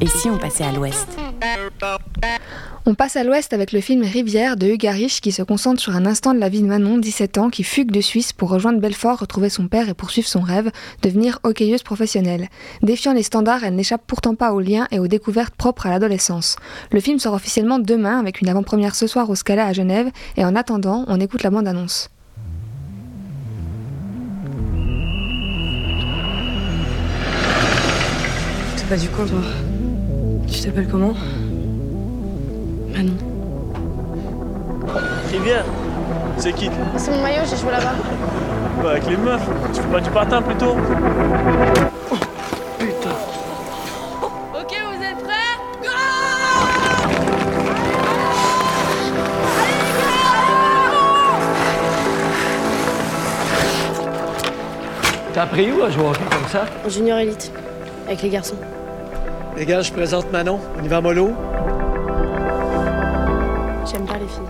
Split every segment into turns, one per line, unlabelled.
Et si on passait à l'ouest
On passe à l'ouest avec le film Rivière de Hugues Rich qui se concentre sur un instant de la vie de Manon, 17 ans, qui fugue de Suisse pour rejoindre Belfort, retrouver son père et poursuivre son rêve, devenir hockeyeuse professionnelle. Défiant les standards, elle n'échappe pourtant pas aux liens et aux découvertes propres à l'adolescence. Le film sort officiellement demain avec une avant-première ce soir au Scala à Genève et en attendant, on écoute la bande-annonce.
pas du coin, toi. Tu t'appelles comment Manon.
Rivière C'est qui
C'est mon maillot, j'ai joué là-bas.
Bah, avec les meufs. Tu fais pas du patin plutôt
oh,
Putain.
Ok, vous êtes prêts Go
T'as appris où à jouer au hockey comme ça
En junior élite, avec les garçons.
Les gars, je présente Manon. On y va mollo?
J'aime pas les filles.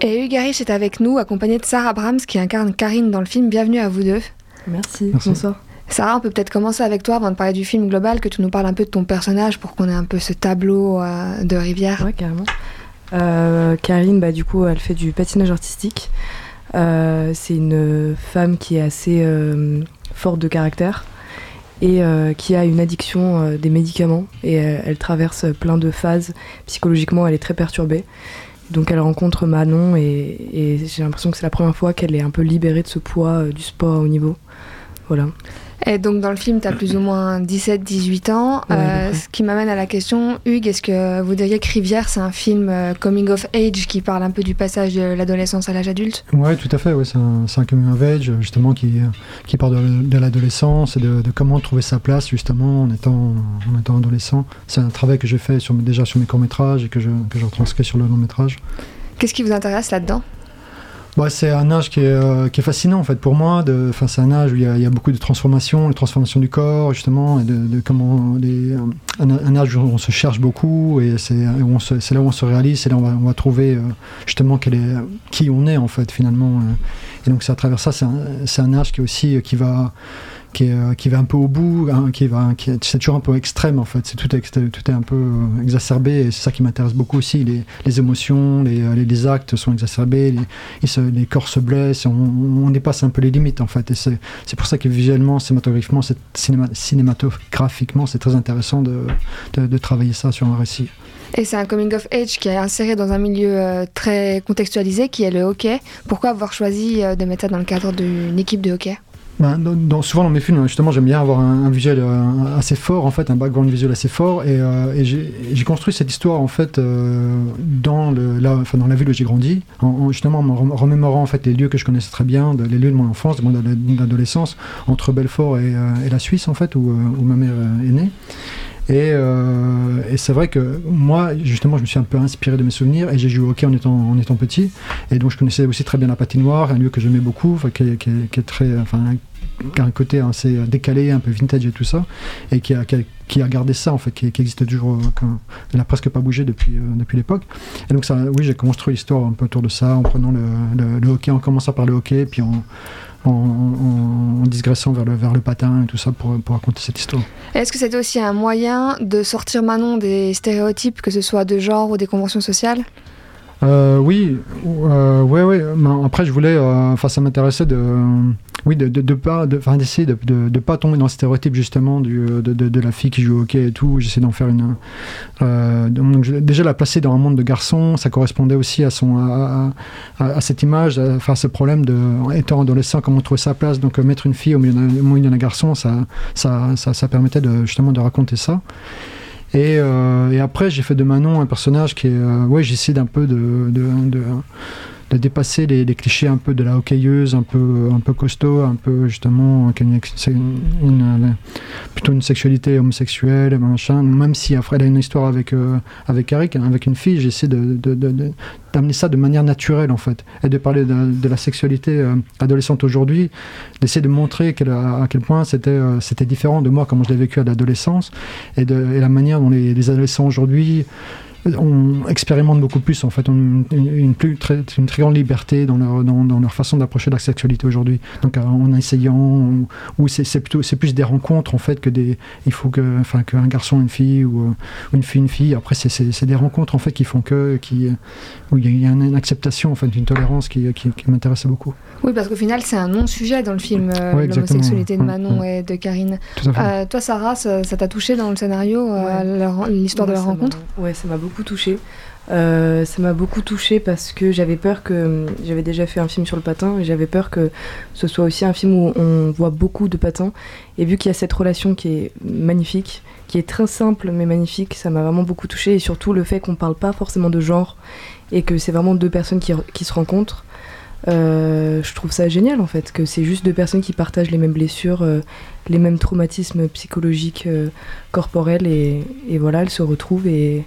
Et Hugues est avec nous, accompagné de Sarah Brahms qui incarne Karine dans le film. Bienvenue à vous deux.
Merci, bonsoir.
Sarah, on peut peut-être commencer avec toi avant de parler du film global, que tu nous parles un peu de ton personnage pour qu'on ait un peu ce tableau euh, de rivière.
Ouais, carrément. Euh, Karine, bah, du coup, elle fait du patinage artistique. Euh, c'est une femme qui est assez forte de caractère et euh, qui a une addiction euh, des médicaments et euh, elle traverse plein de phases. Psychologiquement, elle est très perturbée. Donc elle rencontre Manon et, j'ai l'impression que c'est la première fois qu'elle est un peu libérée de ce poids du sport haut niveau. Voilà.
Et donc dans le film, tu as plus ou moins 17-18 ans. Euh, ce qui m'amène à la question, Hugues, est-ce que vous diriez que Rivière, c'est un film euh, coming of age qui parle un peu du passage de l'adolescence à l'âge adulte?
Oui, tout à fait. Ouais, c'est un, coming of age justement qui, qui parle de, l'adolescence et de, comment trouver sa place justement en étant, en étant adolescent. C'est un travail que j'ai fait sur, déjà sur mes courts-métrages et que je, que je retranscris sur le long-métrage.
Qu'est-ce qui vous intéresse là-dedans?
Bah, c'est un âge qui est, euh, qui est, fascinant en fait pour moi. C'est un âge où il y, a, beaucoup de transformations, de transformations du corps justement, et de, comment les, un, âge où on se cherche beaucoup et c'est là où on se réalise, c'est là où on va, trouver euh, justement qui on est en fait finalement. Euh. Et donc c'est à travers ça, c'est un, un, âge qui aussi qui va euh, qui, va un peu au bout, hein, qui va, c'est toujours un peu extrême en fait. C'est tout, est, un peu euh, exacerbé et c'est ça qui m'intéresse beaucoup aussi. Les, émotions, les, euh, les, actes sont exacerbés, les, corps se blessent, on, dépasse un peu les limites en fait. Et c'est, pour ça que visuellement, cinématographiquement, c'est, très intéressant de, travailler ça sur un récit.
Et c'est un coming of age qui est inséré dans un milieu très contextualisé qui est le hockey. Pourquoi avoir choisi de mettre ça dans le cadre d'une équipe de hockey?
Dans, souvent dans mes films, justement, j'aime bien avoir un, visuel euh, assez fort, en fait, un background visuel assez fort, et, euh, j'ai construit cette histoire en fait euh, dans le, la, enfin, dans la ville où j'ai grandi, en, justement en remémorant en fait les lieux que je connaissais très bien, les lieux de mon enfance, de mon adolescence, entre Belfort et, la Suisse en fait, où, ma mère est née. Et, c'est vrai que moi, justement, je me suis un peu inspiré de mes souvenirs et j'ai joué au hockey en étant, en étant petit. Et donc, je connaissais aussi très bien la patinoire, un lieu que j'aimais beaucoup, qui, est très, qui a un côté assez décalé, un peu vintage et tout ça, et qui a, qui a, gardé ça en fait, qui, existe toujours, euh, elle n'a presque pas bougé depuis, euh, depuis l'époque. Et donc ça, oui, j'ai construit l'histoire un peu autour de ça, en prenant le, le, hockey, en commençant par le hockey, puis en, en, digressant vers le, vers le patin et tout ça pour, pour raconter cette histoire.
Est-ce que c'était aussi un moyen de sortir Manon des stéréotypes, que ce soit de genre ou des conventions sociales?
Euh, oui, euh, ouais, ouais. Après, je voulais, euh, enfin, ça m'intéressait de, oui, de, de, de d'essayer de, de, pas tomber dans le stéréotype justement du, de, de, la fille qui joue au hockey et tout. J'essaie d'en faire une. Euh, donc, déjà la placer dans un monde de garçons, ça correspondait aussi à son, à, à, cette image, à, ce problème de, étant adolescent, comment trouver sa place. Donc, mettre une fille au milieu d'un garçon, ça, ça, ça, permettait justement de raconter ça. Et, euh, après, j'ai fait de Manon un personnage qui est. Euh, ouais, j'essaie d'un peu de, de, dépasser les, clichés un peu de la hockeyeuse, un peu, un peu costaud, un peu justement, une, plutôt une sexualité homosexuelle, machin. Même si après elle a une histoire avec, euh, avec Eric, hein, avec une fille, j'essaie d'amener ça de manière naturelle en fait, et de parler de, la sexualité euh, adolescente aujourd'hui, d'essayer de montrer à quel point c'était, euh, différent de moi, comment je l'ai vécu à l'adolescence, et, la manière dont les adolescents aujourd'hui on expérimente beaucoup plus en fait, on, une, une plus très, une très grande liberté dans leur, dans, dans leur façon d'approcher la sexualité aujourd'hui. Donc euh, en essayant, ou, ou c'est c'est plutôt c'est plus des rencontres en fait que des, il faut que, enfin qu'un garçon une fille ou, euh, ou une fille une fille. Après c'est- des rencontres en fait qui font que, qui, euh, où il y a- une, acceptation en fait, une tolérance qui, qui, qui m'intéresse beaucoup.
Oui, parce qu'au final, c'est un non-sujet dans le film, euh,
Ouais,
l'homosexualité de Manon
ouais.
et de Karine.
Tout à fait.
Euh, toi, Sarah, ça t'a touché dans le scénario, euh, l'histoire de leur rencontre?
Ouais, ça m'a beaucoup touché. ça m'a beaucoup touché parce que j'avais peur que j'avais déjà fait un film sur le patin et j'avais peur que ce soit aussi un film où on voit beaucoup de patins et vu qu'il y a cette relation qui est magnifique, qui est très simple mais magnifique, ça m'a vraiment beaucoup touché et surtout le fait qu'on parle pas forcément de genre et que c'est vraiment deux personnes qui, se rencontrent. Euh, je trouve ça génial en fait, que c'est juste deux personnes qui partagent les mêmes blessures, euh, les mêmes traumatismes psychologiques, euh, corporels et, et voilà, elles se retrouvent et,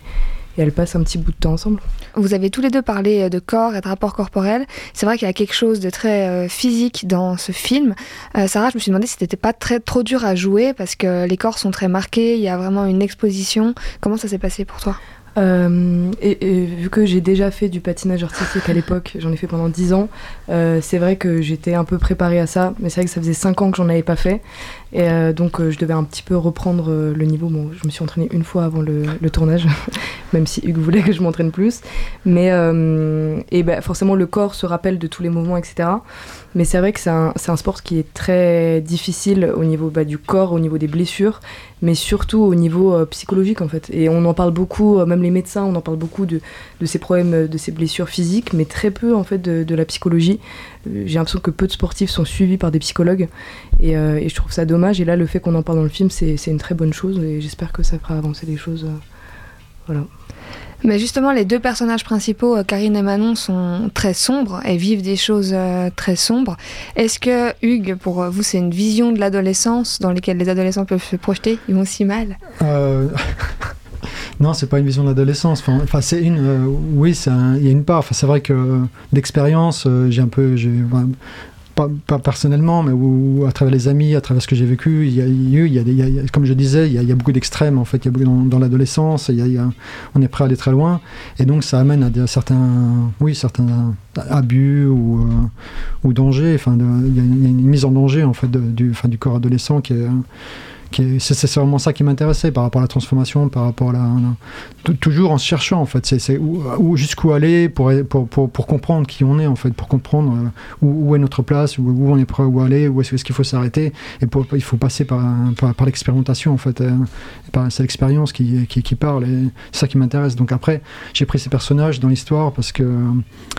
et elles passent un petit bout de temps ensemble.
Vous avez tous les deux parlé euh, de corps et de rapport corporel. C'est vrai qu'il y a quelque chose de très euh, physique dans ce film. Euh, Sarah, je me suis demandé si c'était pas très trop dur à jouer parce que les corps sont très marqués, il y a vraiment une exposition. Comment ça s'est passé pour toi?
Euh, et, vu que j'ai déjà fait du patinage artistique à l'époque, j'en ai fait pendant 10 ans, euh, c'est vrai que j'étais un peu préparée à ça, mais c'est vrai que ça faisait 5 ans que j'en avais pas fait, et euh, donc je devais un petit peu reprendre le niveau. Bon, je me suis entraînée une fois avant le, tournage, même si Hugues voulait que je m'entraîne plus, mais et ben, forcément le corps se rappelle de tous les mouvements, etc. Mais c'est vrai que c'est un, c'est un sport qui est très difficile au niveau bah, du corps, au niveau des blessures, mais surtout au niveau euh, psychologique en fait. Et on en parle beaucoup, euh, même les médecins, on en parle beaucoup de, de ces problèmes, euh, de ces blessures physiques, mais très peu en fait de, la psychologie. J'ai l'impression que peu de sportifs sont suivis par des psychologues, et, et je trouve ça dommage. Et là, le fait qu'on en parle dans le film, c'est une très bonne chose, et j'espère que ça fera avancer les choses. voilà.
Mais justement, les deux personnages principaux, euh, Karine et Manon, sont très sombres et vivent des choses euh, très sombres. Est-ce que, Hugues, pour euh, vous, c'est une vision de l'adolescence dans laquelle les adolescents peuvent se projeter? Ils vont si mal?
Euh, non, c'est pas une vision de l'adolescence. Enfin, c'est une. oui, il y a une part. Enfin, c'est vrai que d'expérience, j'ai un peu. Pas, personnellement, mais ou à travers les amis, à travers ce que j'ai vécu, il y a, eu- comme je disais, il y a, beaucoup d'extrêmes en fait. Y a beaucoup dans, dans l'adolescence, on est prêt à aller très loin, et donc ça amène à certains, oui, certains abus ou, euh, ou dangers. Enfin, il y, a une- mise en danger en fait du, enfin, du corps adolescent qui est- c'est vraiment ça qui m'intéressait par rapport à la transformation, par rapport à toujours en cherchant en fait, où, où- jusqu'où aller pour, pour, pour, comprendre qui on est en fait, pour comprendre euh, où, est notre place, où, où on est prêt où aller, où est-ce qu'il faut s'arrêter, et il faut passer par, par, par l'expérimentation en fait, euh, c'est l'expérience qui, qui, qui parle, c'est ça qui m'intéresse. Donc après, j'ai pris ces personnages dans l'histoire parce que euh,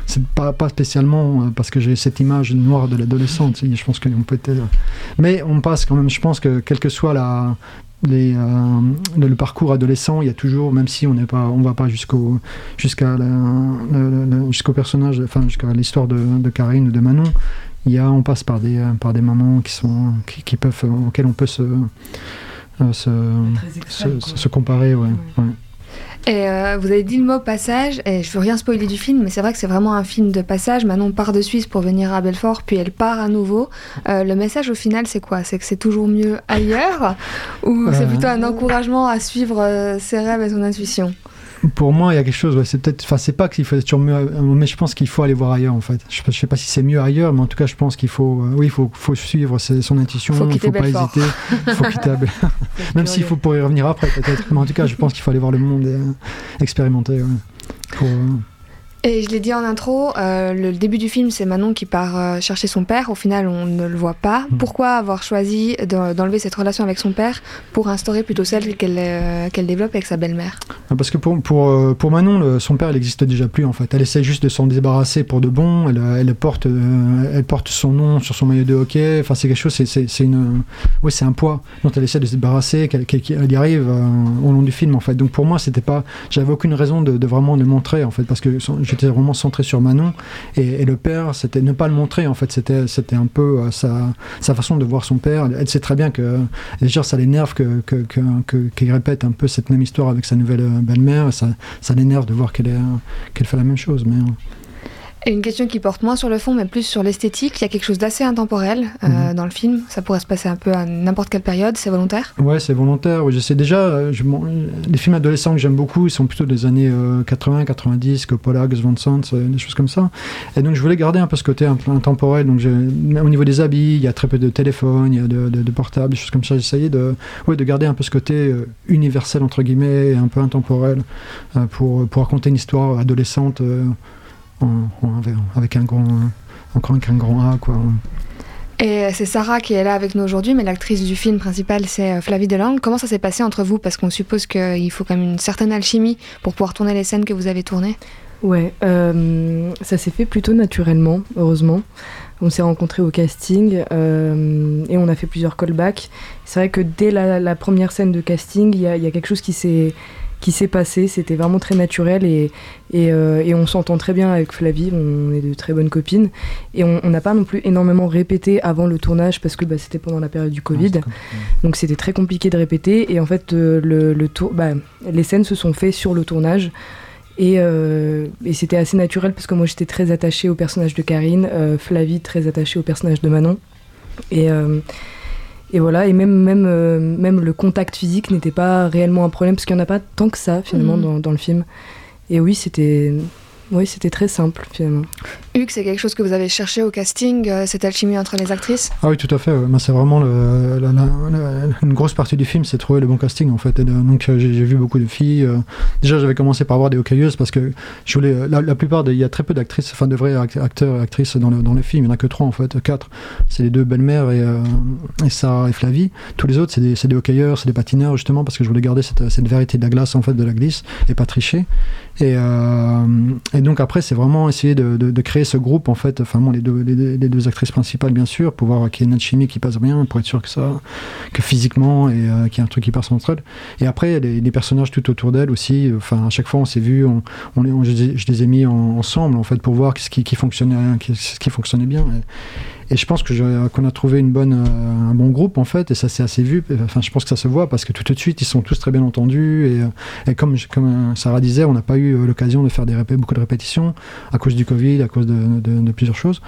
c'est pas, pas spécialement parce que j'ai cette image noire de l'adolescente, je pense qu'on peut être... Mais on passe quand même, je pense que quelle que soit la les, euh, le, le parcours adolescent, il y a toujours, même si on n'est pas, on va pas jusqu'au jusqu'à jusqu'au personnage, enfin jusqu'à l'histoire de, de Karine ou de Manon, il y a, on passe par des par des moments qui sont qui, qui peuvent auxquels on peut se euh, se, se, se- se comparer, ouais. ouais.
Et euh, vous avez dit le mot passage, et je veux rien spoiler du film, mais c'est vrai que c'est vraiment un film de passage. Manon part de Suisse pour venir à Belfort, puis elle part à nouveau. Euh, le message au final, c'est quoi? C'est que c'est toujours mieux ailleurs? Ou c'est
Euh.
plutôt un encouragement à suivre ses rêves et son intuition?
Pour moi, il y a quelque chose, ouais, c'est peut-être, enfin, c'est pas qu'il faut être toujours mieux, mais je pense qu'il faut aller voir ailleurs en fait. Je, je sais pas si c'est mieux ailleurs, mais en tout cas, je pense qu'il faut, euh, oui, il faut, faut suivre son intuition,
Faut
il
quitter
faut pas hésiter, il faut quitter à Même s'il faut pour y revenir après, peut-être. Mais en tout cas, je pense qu'il faut aller voir le monde et euh, expérimenter. ouais. Pour, euh,
Et je l'ai dit en intro, euh, le début du film, c'est Manon qui part euh, chercher son père. Au final, on ne le voit pas.
Mm.
Pourquoi avoir choisi de- d'enlever cette relation avec son père pour instaurer plutôt celle qu'elle euh, développe avec sa belle-mère?
Parce que pour, pour, pour Manon, le- son père, il n'existe déjà plus en fait. Elle essaie juste de s'en débarrasser pour de bon. Elle, elle, porte, elle porte son nom sur son maillot de hockey. Enfin, c'est quelque chose, c'est, une, oui, c'est un poids dont elle essaie de se débarrasser, qu'elle, y arrive au long du film en fait. Donc pour moi, c'était pas, j'avais aucune raison de, de vraiment le montrer en fait, parce que son- j'étais vraiment centré sur Manon et, le père, c'était ne pas le montrer en fait. C'était, c'était un peu euh, sa, sa façon de voir son père. Elle sait très bien que, déjà, ça l'énerve que, que, répète un peu cette même histoire avec sa nouvelle euh, belle-mère. Ça, ça l'énerve de voir qu'elle, qu'elle fait la même chose. Mais, euh,
Et une question qui porte moins sur le fond, mais plus sur l'esthétique. Il y a quelque chose d'assez intemporel euh,
Mhm.
dans le film. Ça pourrait se passer un peu à n'importe quelle période. C'est volontaire?
Ouais, c'est volontaire. Oui, je sais déjà, euh, je- bon, les films adolescents que j'aime beaucoup, ils sont plutôt des années euh, 80, 90, Coppola, Gus Van Sant, des choses comme ça. Et donc je voulais garder un peu ce côté un peu intemporel. Donc au niveau des habits, il y a très peu de téléphones, il y a de, de- de portables, des choses comme ça. J'essayais de, ouais, de garder un peu ce côté euh, universel entre guillemets, et un peu intemporel, pour, pour raconter une histoire adolescente en- en- avec, un grand, encore avec un grand A, quoi.
Et c'est Sarah qui est là avec nous aujourd'hui, mais l'actrice du film principal, c'est euh, Flavie Delangle. Comment ça s'est passé entre vous? Parce qu'on suppose qu'il faut quand même une certaine alchimie pour pouvoir tourner les scènes que vous avez tournées.
Ouais, euh, ça s'est fait plutôt naturellement, heureusement. On s'est rencontrés au casting euh, et on a fait plusieurs callbacks. C'est vrai que dès la, la première scène de casting, il y, a- il y a quelque chose qui s'est qui s'est passé. C'était vraiment très naturel et, et, euh, et on s'entend très bien avec Flavie. On est de très bonnes copines et on n'a pas non plus énormément répété avant le tournage parce que bah, c'était pendant la période du Covid. Donc c'était très compliqué de répéter et en fait euh, le, le tour, bah, les scènes se sont faites sur le tournage et, euh, et c'était assez naturel parce que moi j'étais très attachée au personnage de Karine, Flavie très attachée au personnage de Manon et, et voilà et même même euh, même le contact physique n'était pas réellement un problème parce qu'il n'y en a pas tant que ça finalement dans, dans le film. Et oui c'était oui c'était très simple finalement.
Hugues, c'est quelque chose que vous avez cherché au casting, euh, cette alchimie entre les actrices?
Ah oui, tout à fait. ouais. Moi, c'est vraiment le- la- la- la- une grosse partie du film, c'est trouver le bon casting en fait. Et, euh, donc euh, j'ai j'ai vu beaucoup de filles. euh, déjà, j'avais commencé par voir des hockeyeuses parce que je voulais. La, la plupart, il y a très peu d'actrices, enfin de vrais act- acteurs et actrices dans le, dans le film. Il n'y en a que trois en fait, quatre. C'est les deux belles-mères et, euh, et Sarah et Flavie. Tous les autres, c'est des, c'est des hockeyeurs, c'est des patineurs justement parce que je voulais garder cette, cette vérité de la glace en fait, de la glisse et pas tricher. Et, euh, et donc après, c'est vraiment essayer de, créer ce groupe en fait. Enfin, moi, les deux, actrices principales, bien sûr, pour voir qu'il y ait une alchimie qui passe bien, pour être sûr que ça, que physiquement et euh, qu'il y a un truc qui passe entre elles. Et après, les, les personnages tout autour d'elles aussi. Enfin, à chaque fois, on s'est vu, on, on, je, les ai- mis en- ensemble en fait pour voir ce qui, fonctionnait, ce qui fonctionnait bien. Et je pense que je- qu'on a trouvé une bonne, euh, un bon groupe en fait, et ça s'est assez vu. Enfin, je pense que ça se voit parce que tout de suite, ils sont tous très bien entendus. Et, euh, et comme, comme euh, Sarah disait, on n'a pas eu euh, l'occasion de faire des beaucoup de répétitions à cause du Covid, à cause de, plusieurs choses.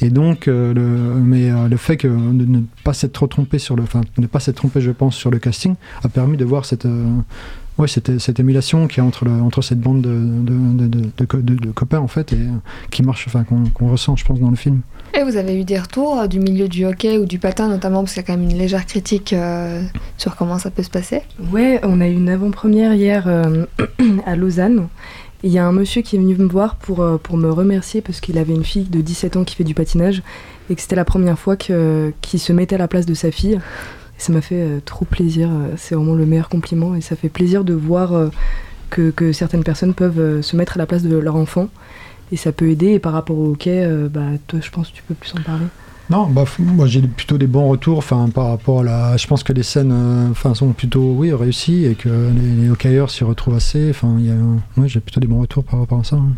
Et donc, euh, le, mais euh, le fait que de ne pas s'être trompé sur le, enfin, ne pas s'être trompé, je pense, sur le casting, a permis de voir cette, euh, ouais, cette, cette émulation qui est entre, le, entre cette bande de, de, de, de, de co- de- de copains en fait, et euh, qui marche, enfin, qu'on ressent, je pense, dans le film.
Et vous avez eu des retours euh, du milieu du hockey ou du patin notamment, parce qu'il y a quand même une légère critique euh, sur comment ça peut se passer?
Ouais, on a eu une avant-première hier euh, à Lausanne. Il y a un monsieur qui est venu me voir pour, pour me remercier parce qu'il avait une fille de 17 ans qui fait du patinage et que c'était la première fois que- qu'il se mettait à la place de sa fille. Ça m'a fait euh, trop plaisir. euh, C'est vraiment le meilleur compliment et ça fait plaisir de voir euh, que, que certaines personnes peuvent se mettre à la place de leur enfant. Et ça peut aider. Et par rapport au hockey, bah, toi, je pense que tu peux plus en parler.
Non, bah, moi j'ai plutôt des bons retours enfin, par rapport à la. Je pense que les scènes sont plutôt oui, réussies et que les, hockeyeurs s'y retrouvent assez. Enfin, a, ouais, j'ai plutôt des bons retours par rapport à ça. hein.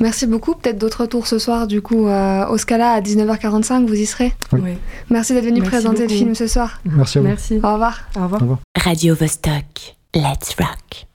Merci beaucoup. Peut-être d'autres retours ce soir, du coup, euh, au Scala à 19h45, vous y serez.
Oui.
Merci d'être venu
Merci
présenter le film ce soir.
Merci à vous.
Merci.
Au revoir.
Au revoir.
Radio Vostok. Let's rock.